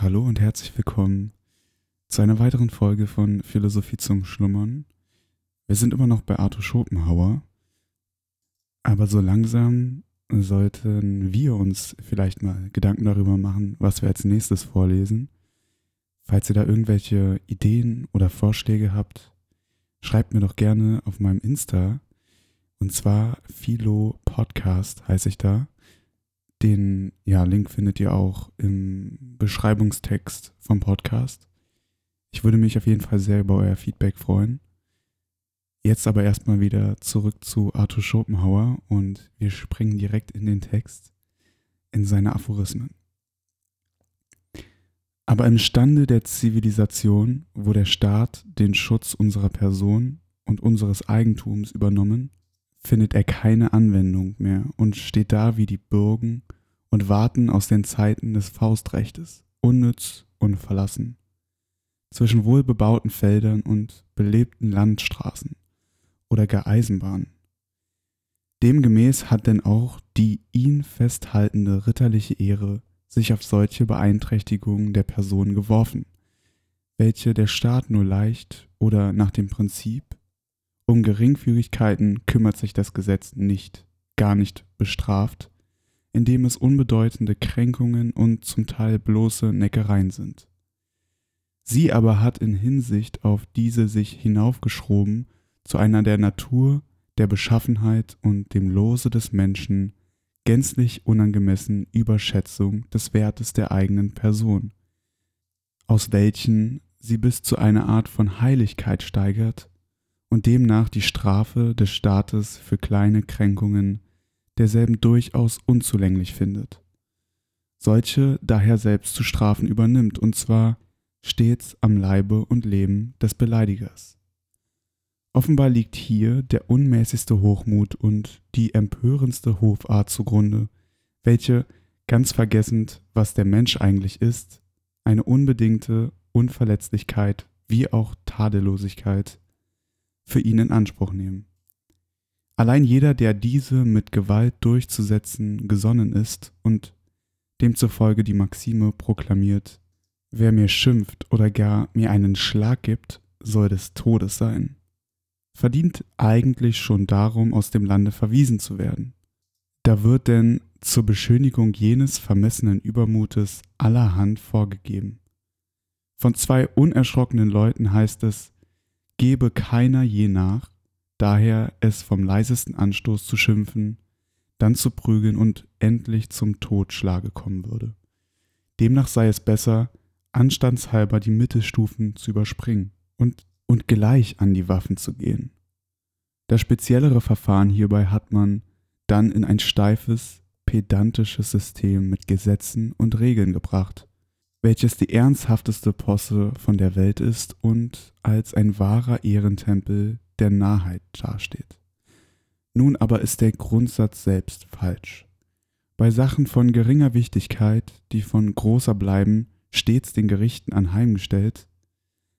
Hallo und herzlich willkommen zu einer weiteren Folge von Philosophie zum Schlummern. Wir sind immer noch bei Arthur Schopenhauer, aber so langsam sollten wir uns vielleicht mal Gedanken darüber machen, was wir als nächstes vorlesen. Falls ihr da irgendwelche Ideen oder Vorschläge habt, schreibt mir doch gerne auf meinem Insta. Und zwar Philo Podcast heiße ich da. Den ja, Link findet ihr auch im Beschreibungstext vom Podcast. Ich würde mich auf jeden Fall sehr über euer Feedback freuen. Jetzt aber erstmal wieder zurück zu Arthur Schopenhauer und wir springen direkt in den Text, in seine Aphorismen. Aber im Stande der Zivilisation, wo der Staat den Schutz unserer Person und unseres Eigentums übernommen, findet er keine Anwendung mehr und steht da wie die Bürgen und warten aus den Zeiten des Faustrechtes, unnütz und verlassen, zwischen wohlbebauten Feldern und belebten Landstraßen oder gar Eisenbahnen. Demgemäß hat denn auch die ihn festhaltende ritterliche Ehre sich auf solche Beeinträchtigungen der Person geworfen, welche der Staat nur leicht oder nach dem Prinzip um Geringfügigkeiten kümmert sich das Gesetz nicht, gar nicht bestraft, indem es unbedeutende Kränkungen und zum Teil bloße Neckereien sind. Sie aber hat in Hinsicht auf diese sich hinaufgeschoben zu einer der Natur, der Beschaffenheit und dem Lose des Menschen gänzlich unangemessen Überschätzung des Wertes der eigenen Person, aus welchen sie bis zu einer Art von Heiligkeit steigert und demnach die Strafe des Staates für kleine Kränkungen derselben durchaus unzulänglich findet, solche daher selbst zu strafen übernimmt, und zwar stets am Leibe und Leben des Beleidigers. Offenbar liegt hier der unmäßigste Hochmut und die empörendste Hofart zugrunde, welche, ganz vergessend, was der Mensch eigentlich ist, eine unbedingte Unverletzlichkeit wie auch Tadellosigkeit für ihn in Anspruch nehmen. Allein jeder, der diese mit Gewalt durchzusetzen gesonnen ist und demzufolge die Maxime proklamiert, wer mir schimpft oder gar mir einen Schlag gibt, soll des Todes sein verdient eigentlich schon darum, aus dem Lande verwiesen zu werden. Da wird denn zur Beschönigung jenes vermessenen Übermutes allerhand vorgegeben. Von zwei unerschrockenen Leuten heißt es, gebe keiner je nach, daher es vom leisesten Anstoß zu schimpfen, dann zu prügeln und endlich zum Totschlage kommen würde. Demnach sei es besser, anstandshalber die Mittelstufen zu überspringen und und gleich an die Waffen zu gehen. Das speziellere Verfahren hierbei hat man dann in ein steifes, pedantisches System mit Gesetzen und Regeln gebracht, welches die ernsthafteste Posse von der Welt ist und als ein wahrer Ehrentempel der Narrheit dasteht. Nun aber ist der Grundsatz selbst falsch. Bei Sachen von geringer Wichtigkeit, die von großer bleiben, stets den Gerichten anheimgestellt,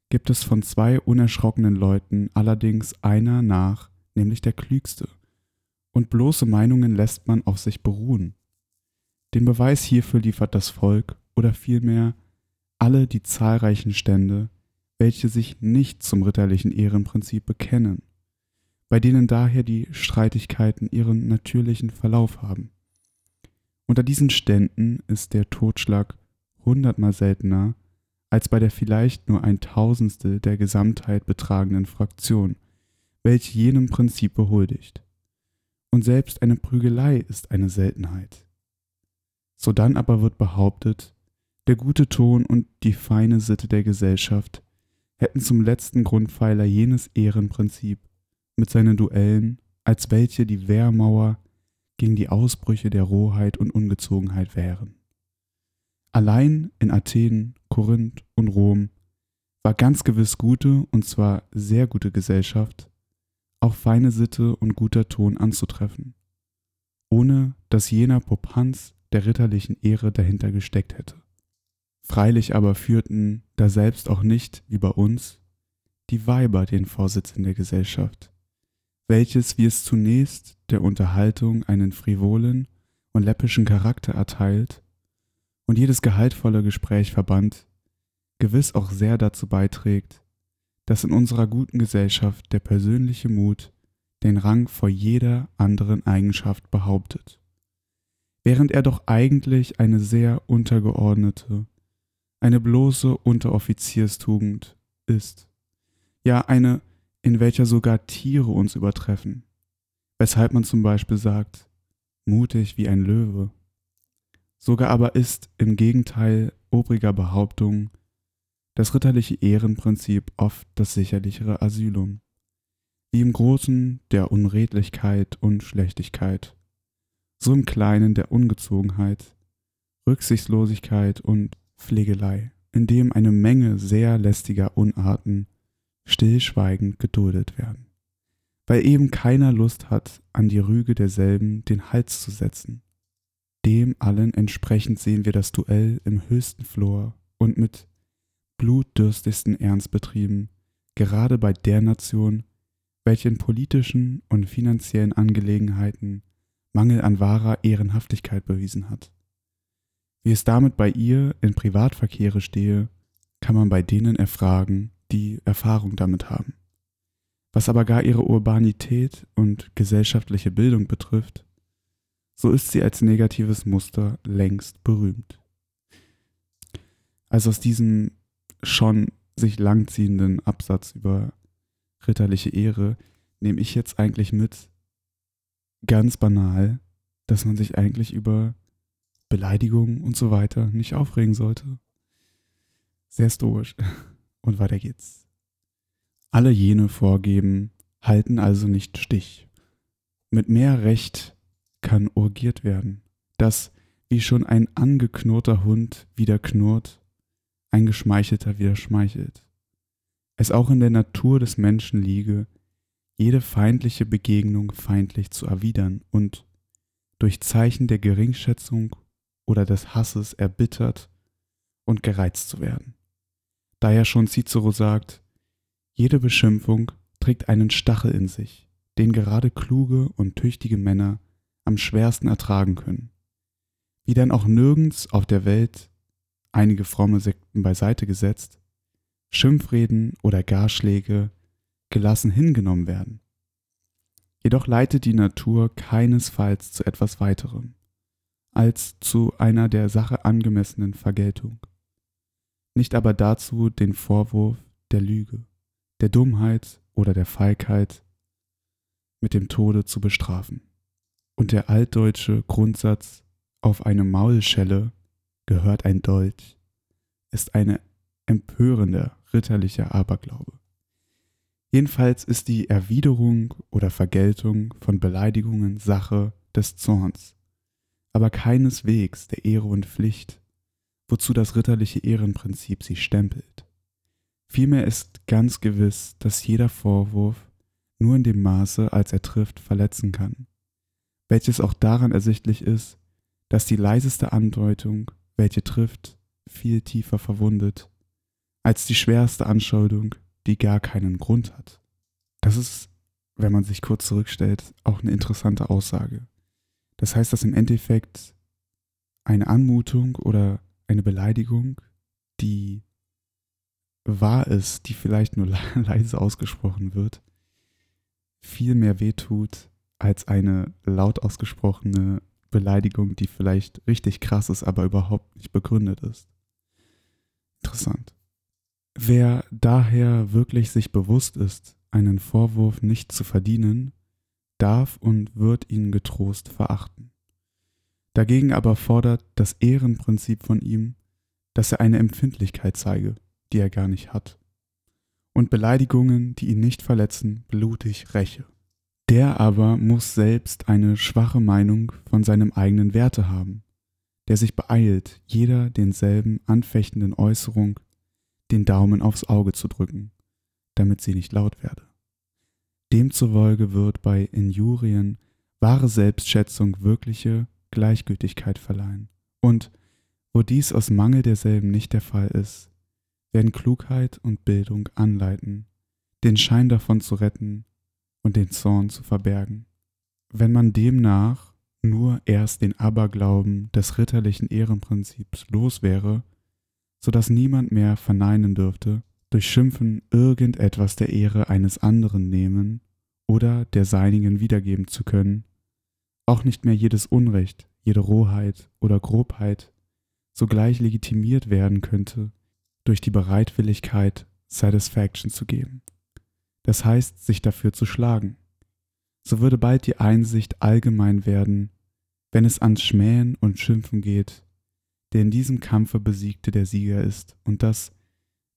gibt es von zwei unerschrockenen Leuten allerdings einer nach, nämlich der klügste. Und bloße Meinungen lässt man auf sich beruhen. Den Beweis hierfür liefert das Volk oder vielmehr alle die zahlreichen Stände, welche sich nicht zum ritterlichen Ehrenprinzip bekennen, bei denen daher die Streitigkeiten ihren natürlichen Verlauf haben. Unter diesen Ständen ist der Totschlag hundertmal seltener als bei der vielleicht nur ein Tausendstel der Gesamtheit betragenden Fraktion, welche jenem Prinzip behuldigt. Und selbst eine Prügelei ist eine Seltenheit. Sodann aber wird behauptet, der gute Ton und die feine Sitte der Gesellschaft hätten zum letzten Grundpfeiler jenes Ehrenprinzip mit seinen Duellen, als welche die Wehrmauer gegen die Ausbrüche der Rohheit und Ungezogenheit wären. Allein in Athen, Korinth und Rom war ganz gewiss gute, und zwar sehr gute Gesellschaft, auch feine Sitte und guter Ton anzutreffen, ohne dass jener Popanz der ritterlichen Ehre dahinter gesteckt hätte. Freilich aber führten da selbst auch nicht, wie bei uns, die Weiber den Vorsitz in der Gesellschaft, welches, wie es zunächst der Unterhaltung einen frivolen und läppischen Charakter erteilt, und jedes gehaltvolle Gespräch verbannt, gewiss auch sehr dazu beiträgt, dass in unserer guten Gesellschaft der persönliche Mut den Rang vor jeder anderen Eigenschaft behauptet, während er doch eigentlich eine sehr untergeordnete, eine bloße Unteroffizierstugend ist, ja eine, in welcher sogar Tiere uns übertreffen, weshalb man zum Beispiel sagt, mutig wie ein Löwe. Sogar aber ist im Gegenteil obriger Behauptung das ritterliche Ehrenprinzip oft das sicherlichere Asylum, wie im Großen der Unredlichkeit und Schlechtigkeit, so im Kleinen der Ungezogenheit, Rücksichtslosigkeit und Pflegelei, in dem eine Menge sehr lästiger Unarten stillschweigend geduldet werden, weil eben keiner Lust hat, an die Rüge derselben den Hals zu setzen. Dem allen entsprechend sehen wir das Duell im höchsten Flor und mit blutdürstigsten Ernst betrieben, gerade bei der Nation, welche in politischen und finanziellen Angelegenheiten Mangel an wahrer Ehrenhaftigkeit bewiesen hat. Wie es damit bei ihr in Privatverkehre stehe, kann man bei denen erfragen, die Erfahrung damit haben. Was aber gar ihre Urbanität und gesellschaftliche Bildung betrifft, so ist sie als negatives Muster längst berühmt. Also aus diesem schon sich langziehenden Absatz über ritterliche Ehre nehme ich jetzt eigentlich mit, ganz banal, dass man sich eigentlich über Beleidigungen und so weiter nicht aufregen sollte. Sehr stoisch. Und weiter geht's. Alle jene Vorgeben halten also nicht Stich. Mit mehr Recht kann urgiert werden, dass, wie schon ein angeknurrter Hund wieder knurrt, ein Geschmeichelter wieder schmeichelt. Es auch in der Natur des Menschen liege, jede feindliche Begegnung feindlich zu erwidern und durch Zeichen der Geringschätzung oder des Hasses erbittert und gereizt zu werden. Daher schon Cicero sagt, jede Beschimpfung trägt einen Stachel in sich, den gerade kluge und tüchtige Männer am schwersten ertragen können. Wie dann auch nirgends auf der Welt, einige fromme Sekten beiseite gesetzt, Schimpfreden oder Garschläge gelassen hingenommen werden. Jedoch leitet die Natur keinesfalls zu etwas weiterem als zu einer der Sache angemessenen Vergeltung, nicht aber dazu den Vorwurf der Lüge, der Dummheit oder der Feigheit mit dem Tode zu bestrafen. Und der altdeutsche Grundsatz auf eine Maulschelle gehört ein Dolch ist eine empörende ritterlicher Aberglaube. Jedenfalls ist die Erwiderung oder Vergeltung von Beleidigungen Sache des Zorns aber keineswegs der Ehre und Pflicht, wozu das ritterliche Ehrenprinzip sie stempelt. Vielmehr ist ganz gewiss, dass jeder Vorwurf nur in dem Maße, als er trifft, verletzen kann, welches auch daran ersichtlich ist, dass die leiseste Andeutung, welche trifft, viel tiefer verwundet, als die schwerste Anschuldigung, die gar keinen Grund hat. Das ist, wenn man sich kurz zurückstellt, auch eine interessante Aussage. Das heißt, dass im Endeffekt eine Anmutung oder eine Beleidigung, die wahr ist, die vielleicht nur leise ausgesprochen wird, viel mehr wehtut als eine laut ausgesprochene Beleidigung, die vielleicht richtig krass ist, aber überhaupt nicht begründet ist. Interessant. Wer daher wirklich sich bewusst ist, einen Vorwurf nicht zu verdienen, darf und wird ihn getrost verachten. Dagegen aber fordert das Ehrenprinzip von ihm, dass er eine Empfindlichkeit zeige, die er gar nicht hat, und Beleidigungen, die ihn nicht verletzen, blutig räche. Der aber muss selbst eine schwache Meinung von seinem eigenen Werte haben, der sich beeilt, jeder denselben anfechtenden Äußerung den Daumen aufs Auge zu drücken, damit sie nicht laut werde. Demzufolge wird bei Injurien wahre Selbstschätzung wirkliche Gleichgültigkeit verleihen. Und wo dies aus Mangel derselben nicht der Fall ist, werden Klugheit und Bildung anleiten, den Schein davon zu retten und den Zorn zu verbergen. Wenn man demnach nur erst den Aberglauben des ritterlichen Ehrenprinzips los wäre, so dass niemand mehr verneinen dürfte, durch Schimpfen irgendetwas der Ehre eines anderen nehmen oder der seinigen wiedergeben zu können, auch nicht mehr jedes Unrecht, jede Rohheit oder Grobheit sogleich legitimiert werden könnte durch die Bereitwilligkeit, Satisfaction zu geben. Das heißt, sich dafür zu schlagen. So würde bald die Einsicht allgemein werden, wenn es ans Schmähen und Schimpfen geht, der in diesem Kampfe besiegte der Sieger ist und dass,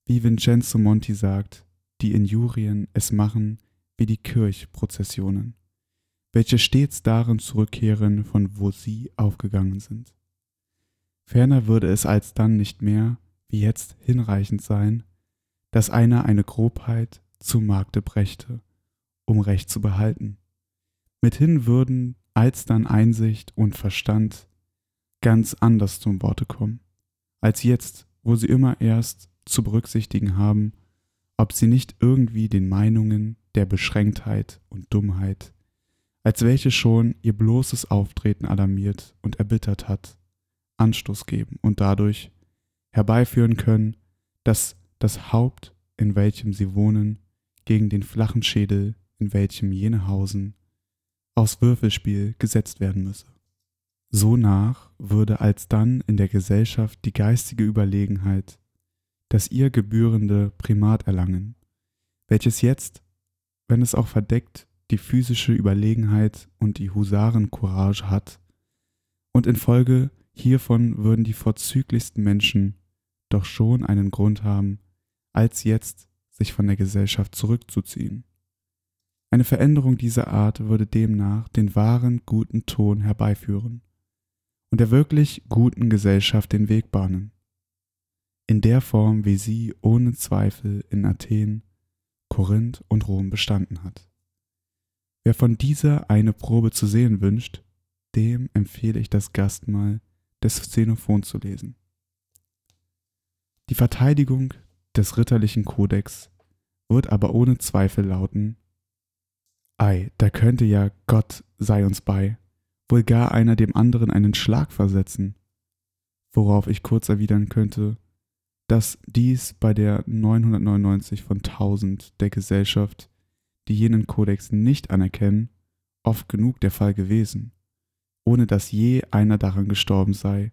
wie Vincenzo Monti sagt, die Injurien es machen wie die Kirchprozessionen, welche stets darin zurückkehren, von wo sie aufgegangen sind. Ferner würde es alsdann nicht mehr, wie jetzt, hinreichend sein, dass einer eine Grobheit zu Markte brächte, um Recht zu behalten. Mithin würden alsdann Einsicht und Verstand ganz anders zum Worte kommen, als jetzt, wo sie immer erst zu berücksichtigen haben, ob sie nicht irgendwie den Meinungen der Beschränktheit und Dummheit, als welche schon ihr bloßes Auftreten alarmiert und erbittert hat, Anstoß geben und dadurch herbeiführen können, dass das Haupt, in welchem sie wohnen, gegen den flachen Schädel, in welchem jene hausen, aus Würfelspiel gesetzt werden müsse. So nach würde alsdann in der Gesellschaft die geistige Überlegenheit das ihr gebührende Primat erlangen, welches jetzt, wenn es auch verdeckt, die physische Überlegenheit und die Husarencourage hat, und infolge hiervon würden die vorzüglichsten Menschen doch schon einen Grund haben, als jetzt sich von der Gesellschaft zurückzuziehen. Eine Veränderung dieser Art würde demnach den wahren guten Ton herbeiführen und der wirklich guten Gesellschaft den Weg bahnen in der Form, wie sie ohne Zweifel in Athen, Korinth und Rom bestanden hat. Wer von dieser eine Probe zu sehen wünscht, dem empfehle ich das Gastmahl des Xenophon zu lesen. Die Verteidigung des ritterlichen Kodex wird aber ohne Zweifel lauten, Ei, da könnte ja Gott sei uns bei, wohl gar einer dem anderen einen Schlag versetzen, worauf ich kurz erwidern könnte, dass dies bei der 999 von 1000 der Gesellschaft, die jenen Kodex nicht anerkennen, oft genug der Fall gewesen, ohne dass je einer daran gestorben sei,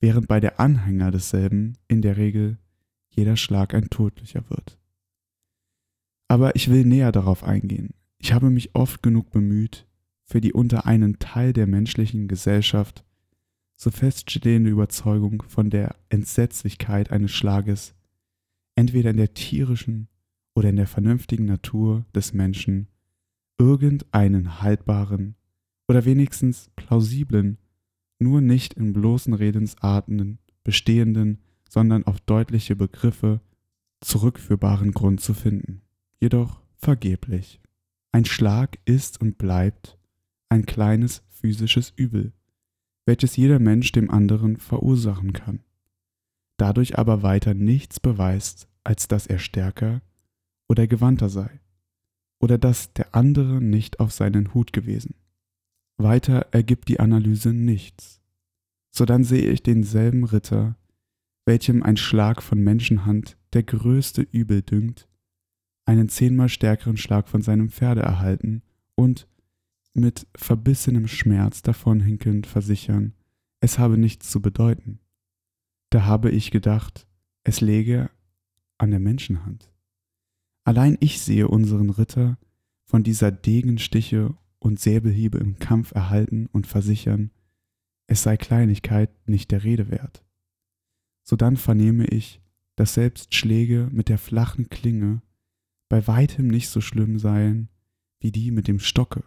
während bei der Anhänger desselben in der Regel jeder Schlag ein tödlicher wird. Aber ich will näher darauf eingehen. Ich habe mich oft genug bemüht, für die unter einen Teil der menschlichen Gesellschaft so feststehende Überzeugung von der Entsetzlichkeit eines Schlages, entweder in der tierischen oder in der vernünftigen Natur des Menschen, irgendeinen haltbaren oder wenigstens plausiblen, nur nicht in bloßen Redensarten bestehenden, sondern auf deutliche Begriffe zurückführbaren Grund zu finden. Jedoch vergeblich. Ein Schlag ist und bleibt ein kleines physisches Übel, welches jeder Mensch dem anderen verursachen kann, dadurch aber weiter nichts beweist, als dass er stärker oder gewandter sei, oder dass der andere nicht auf seinen Hut gewesen. Weiter ergibt die Analyse nichts. So dann sehe ich denselben Ritter, welchem ein Schlag von Menschenhand der größte Übel dünkt, einen zehnmal stärkeren Schlag von seinem Pferde erhalten und, mit verbissenem Schmerz davonhinkend versichern, es habe nichts zu bedeuten. Da habe ich gedacht, es läge an der Menschenhand. Allein ich sehe unseren Ritter von dieser Degenstiche und Säbelhiebe im Kampf erhalten und versichern, es sei Kleinigkeit nicht der Rede wert. Sodann vernehme ich, dass selbst Schläge mit der flachen Klinge bei weitem nicht so schlimm seien wie die mit dem Stocke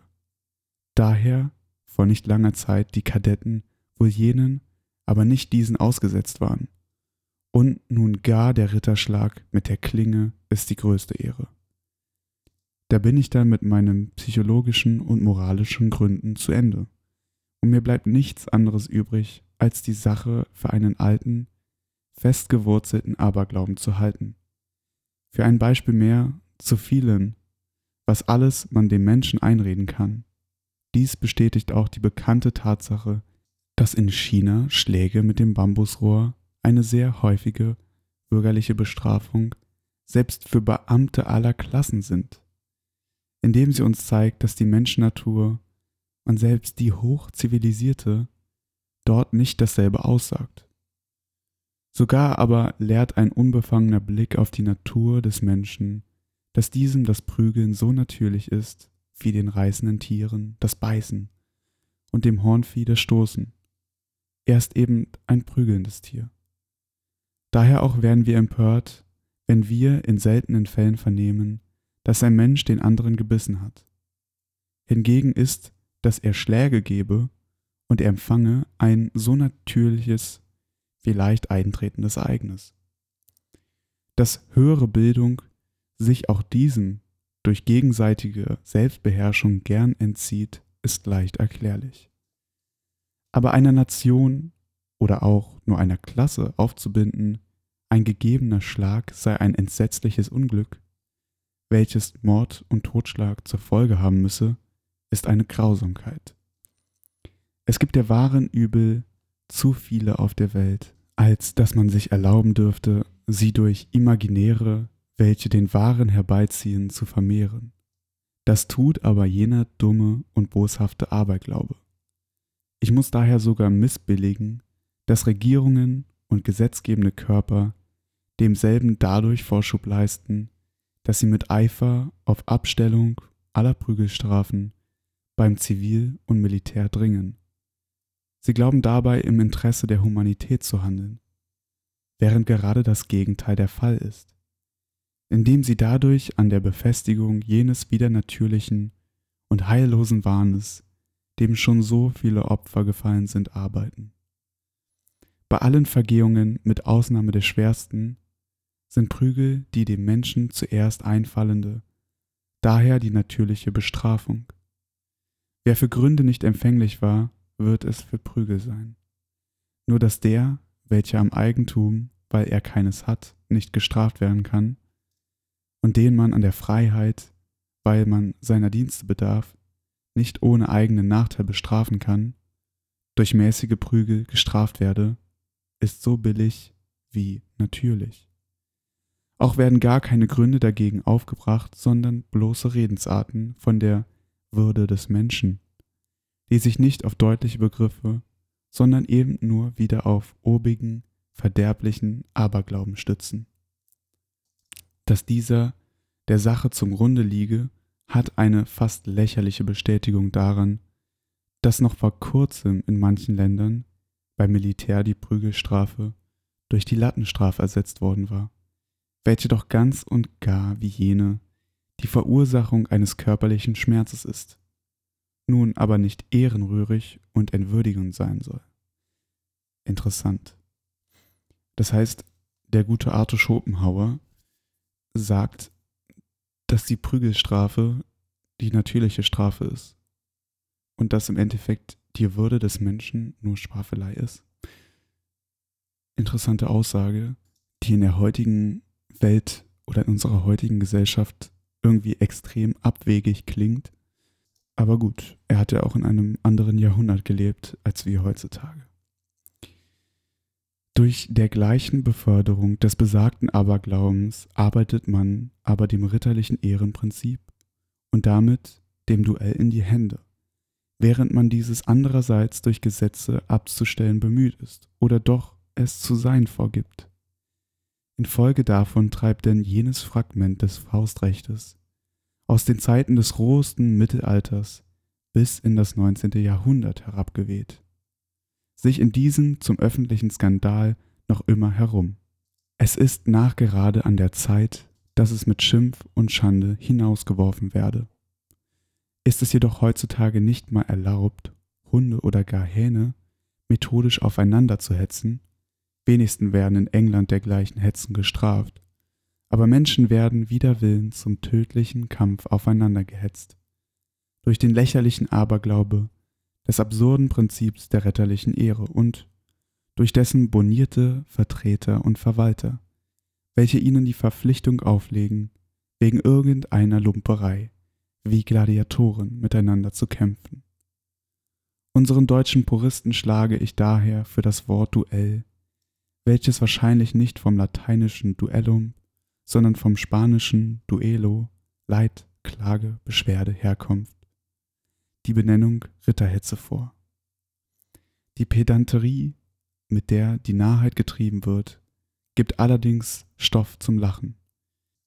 daher vor nicht langer Zeit die Kadetten wohl jenen, aber nicht diesen ausgesetzt waren. Und nun gar der Ritterschlag mit der Klinge ist die größte Ehre. Da bin ich dann mit meinen psychologischen und moralischen Gründen zu Ende. Und mir bleibt nichts anderes übrig, als die Sache für einen alten, festgewurzelten Aberglauben zu halten. Für ein Beispiel mehr zu vielen, was alles man dem Menschen einreden kann, Dies bestätigt auch die bekannte Tatsache, dass in China Schläge mit dem Bambusrohr eine sehr häufige bürgerliche Bestrafung selbst für Beamte aller Klassen sind, indem sie uns zeigt, dass die Menschennatur und selbst die hochzivilisierte dort nicht dasselbe aussagt. Sogar aber lehrt ein unbefangener Blick auf die Natur des Menschen, dass diesem das Prügeln so natürlich ist, wie den reißenden Tieren das Beißen und dem Hornvieh das Stoßen. Er ist eben ein prügelndes Tier. Daher auch werden wir empört, wenn wir in seltenen Fällen vernehmen, dass ein Mensch den anderen gebissen hat. Hingegen ist, dass er Schläge gebe und er empfange ein so natürliches, wie leicht eintretendes Ereignis. Dass höhere Bildung sich auch diesem durch gegenseitige Selbstbeherrschung gern entzieht, ist leicht erklärlich. Aber einer Nation oder auch nur einer Klasse aufzubinden, ein gegebener Schlag sei ein entsetzliches Unglück, welches Mord und Totschlag zur Folge haben müsse, ist eine Grausamkeit. Es gibt der wahren Übel zu viele auf der Welt, als dass man sich erlauben dürfte, sie durch imaginäre, welche den wahren herbeiziehen, zu vermehren. Das tut aber jener dumme und boshafte Aberglaube. Ich muss daher sogar missbilligen, dass Regierungen und gesetzgebende Körper demselben dadurch Vorschub leisten, dass sie mit Eifer auf Abstellung aller Prügelstrafen beim Zivil und Militär dringen. Sie glauben dabei im Interesse der Humanität zu handeln, während gerade das Gegenteil der Fall ist, indem sie dadurch an der Befestigung jenes widernatürlichen und heillosen Wahnes, dem schon so viele Opfer gefallen sind, arbeiten. Bei allen Vergehungen, mit Ausnahme der schwersten, sind Prügel die dem Menschen zuerst einfallende, daher die natürliche Bestrafung. Wer für Gründe nicht empfänglich war, wird es für Prügel sein. Nur dass der, welcher am Eigentum, weil er keines hat, nicht gestraft werden kann, und den man an der Freiheit, weil man seiner Dienste bedarf, nicht ohne eigenen Nachteil bestrafen kann, durch mäßige Prügel gestraft werde, ist so billig wie natürlich. Auch werden gar keine Gründe dagegen aufgebracht, sondern bloße Redensarten von der Würde des Menschen, die sich nicht auf deutliche Begriffe, sondern eben nur wieder auf obigen, verderblichen Aberglauben stützen. Dass dieser der Sache zum Grunde liege, hat eine fast lächerliche Bestätigung daran, dass noch vor kurzem in manchen Ländern beim Militär die Prügelstrafe durch die Lattenstrafe ersetzt worden war welche doch ganz und gar wie jene die Verursachung eines körperlichen Schmerzes ist, nun aber nicht ehrenrührig und entwürdigend sein soll. Interessant. Das heißt, der gute Arthur Schopenhauer sagt, dass die Prügelstrafe die natürliche Strafe ist und dass im Endeffekt die Würde des Menschen nur Strafelei ist. Interessante Aussage, die in der heutigen Welt oder in unserer heutigen Gesellschaft irgendwie extrem abwegig klingt. Aber gut, er hat ja auch in einem anderen Jahrhundert gelebt als wir heutzutage. Durch dergleichen Beförderung des besagten Aberglaubens arbeitet man aber dem ritterlichen Ehrenprinzip und damit dem Duell in die Hände, während man dieses andererseits durch Gesetze abzustellen bemüht ist oder doch es zu sein vorgibt. Infolge davon treibt denn jenes Fragment des Faustrechtes aus den Zeiten des rohesten Mittelalters bis in das 19. Jahrhundert herabgeweht, sich in diesem zum öffentlichen Skandal noch immer herum. Es ist nachgerade an der Zeit, dass es mit Schimpf und Schande hinausgeworfen werde. Ist es jedoch heutzutage nicht mal erlaubt, Hunde oder gar Hähne methodisch aufeinander zu hetzen, Wenigsten werden in England dergleichen Hetzen gestraft, aber Menschen werden wider Willen zum tödlichen Kampf aufeinander gehetzt. Durch den lächerlichen Aberglaube des absurden Prinzips der retterlichen Ehre und durch dessen bonierte Vertreter und Verwalter, welche ihnen die Verpflichtung auflegen, wegen irgendeiner Lumperei wie Gladiatoren miteinander zu kämpfen. Unseren deutschen Puristen schlage ich daher für das Wort Duell, welches wahrscheinlich nicht vom lateinischen Duellum, sondern vom spanischen Duelo, Leid, Klage, Beschwerde herkommt, die Benennung Ritterhetze vor. Die Pedanterie, mit der die Narrheit getrieben wird, gibt allerdings Stoff zum Lachen.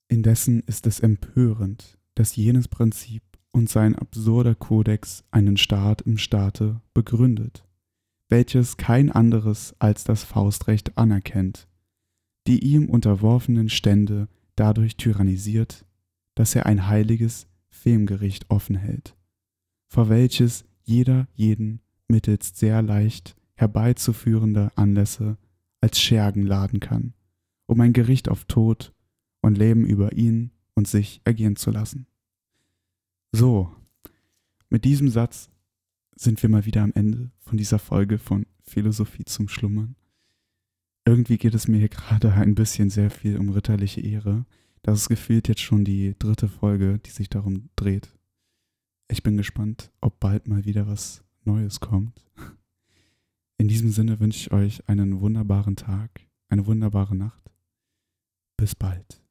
Indessen ist es empörend, dass jenes Prinzip und sein absurder Kodex einen Staat im Staate begründet, welches kein anderes als das Faustrecht anerkennt, die ihm unterworfenen Stände dadurch tyrannisiert, dass er ein heiliges Femgericht offen hält, vor welches jeder jeden mittels sehr leicht herbeizuführender Anlässe als Schergen laden kann, um ein Gericht auf Tod und Leben über ihn und sich ergehen zu lassen. So, mit diesem Satz sind wir mal wieder am Ende von dieser Folge von Philosophie zum Schlummern. Irgendwie geht es mir hier gerade ein bisschen sehr viel um ritterliche Ehre. Das ist gefühlt jetzt schon die dritte Folge, die sich darum dreht. Ich bin gespannt, ob bald mal wieder was Neues kommt. In diesem Sinne wünsche ich euch einen wunderbaren Tag, eine wunderbare Nacht. Bis bald.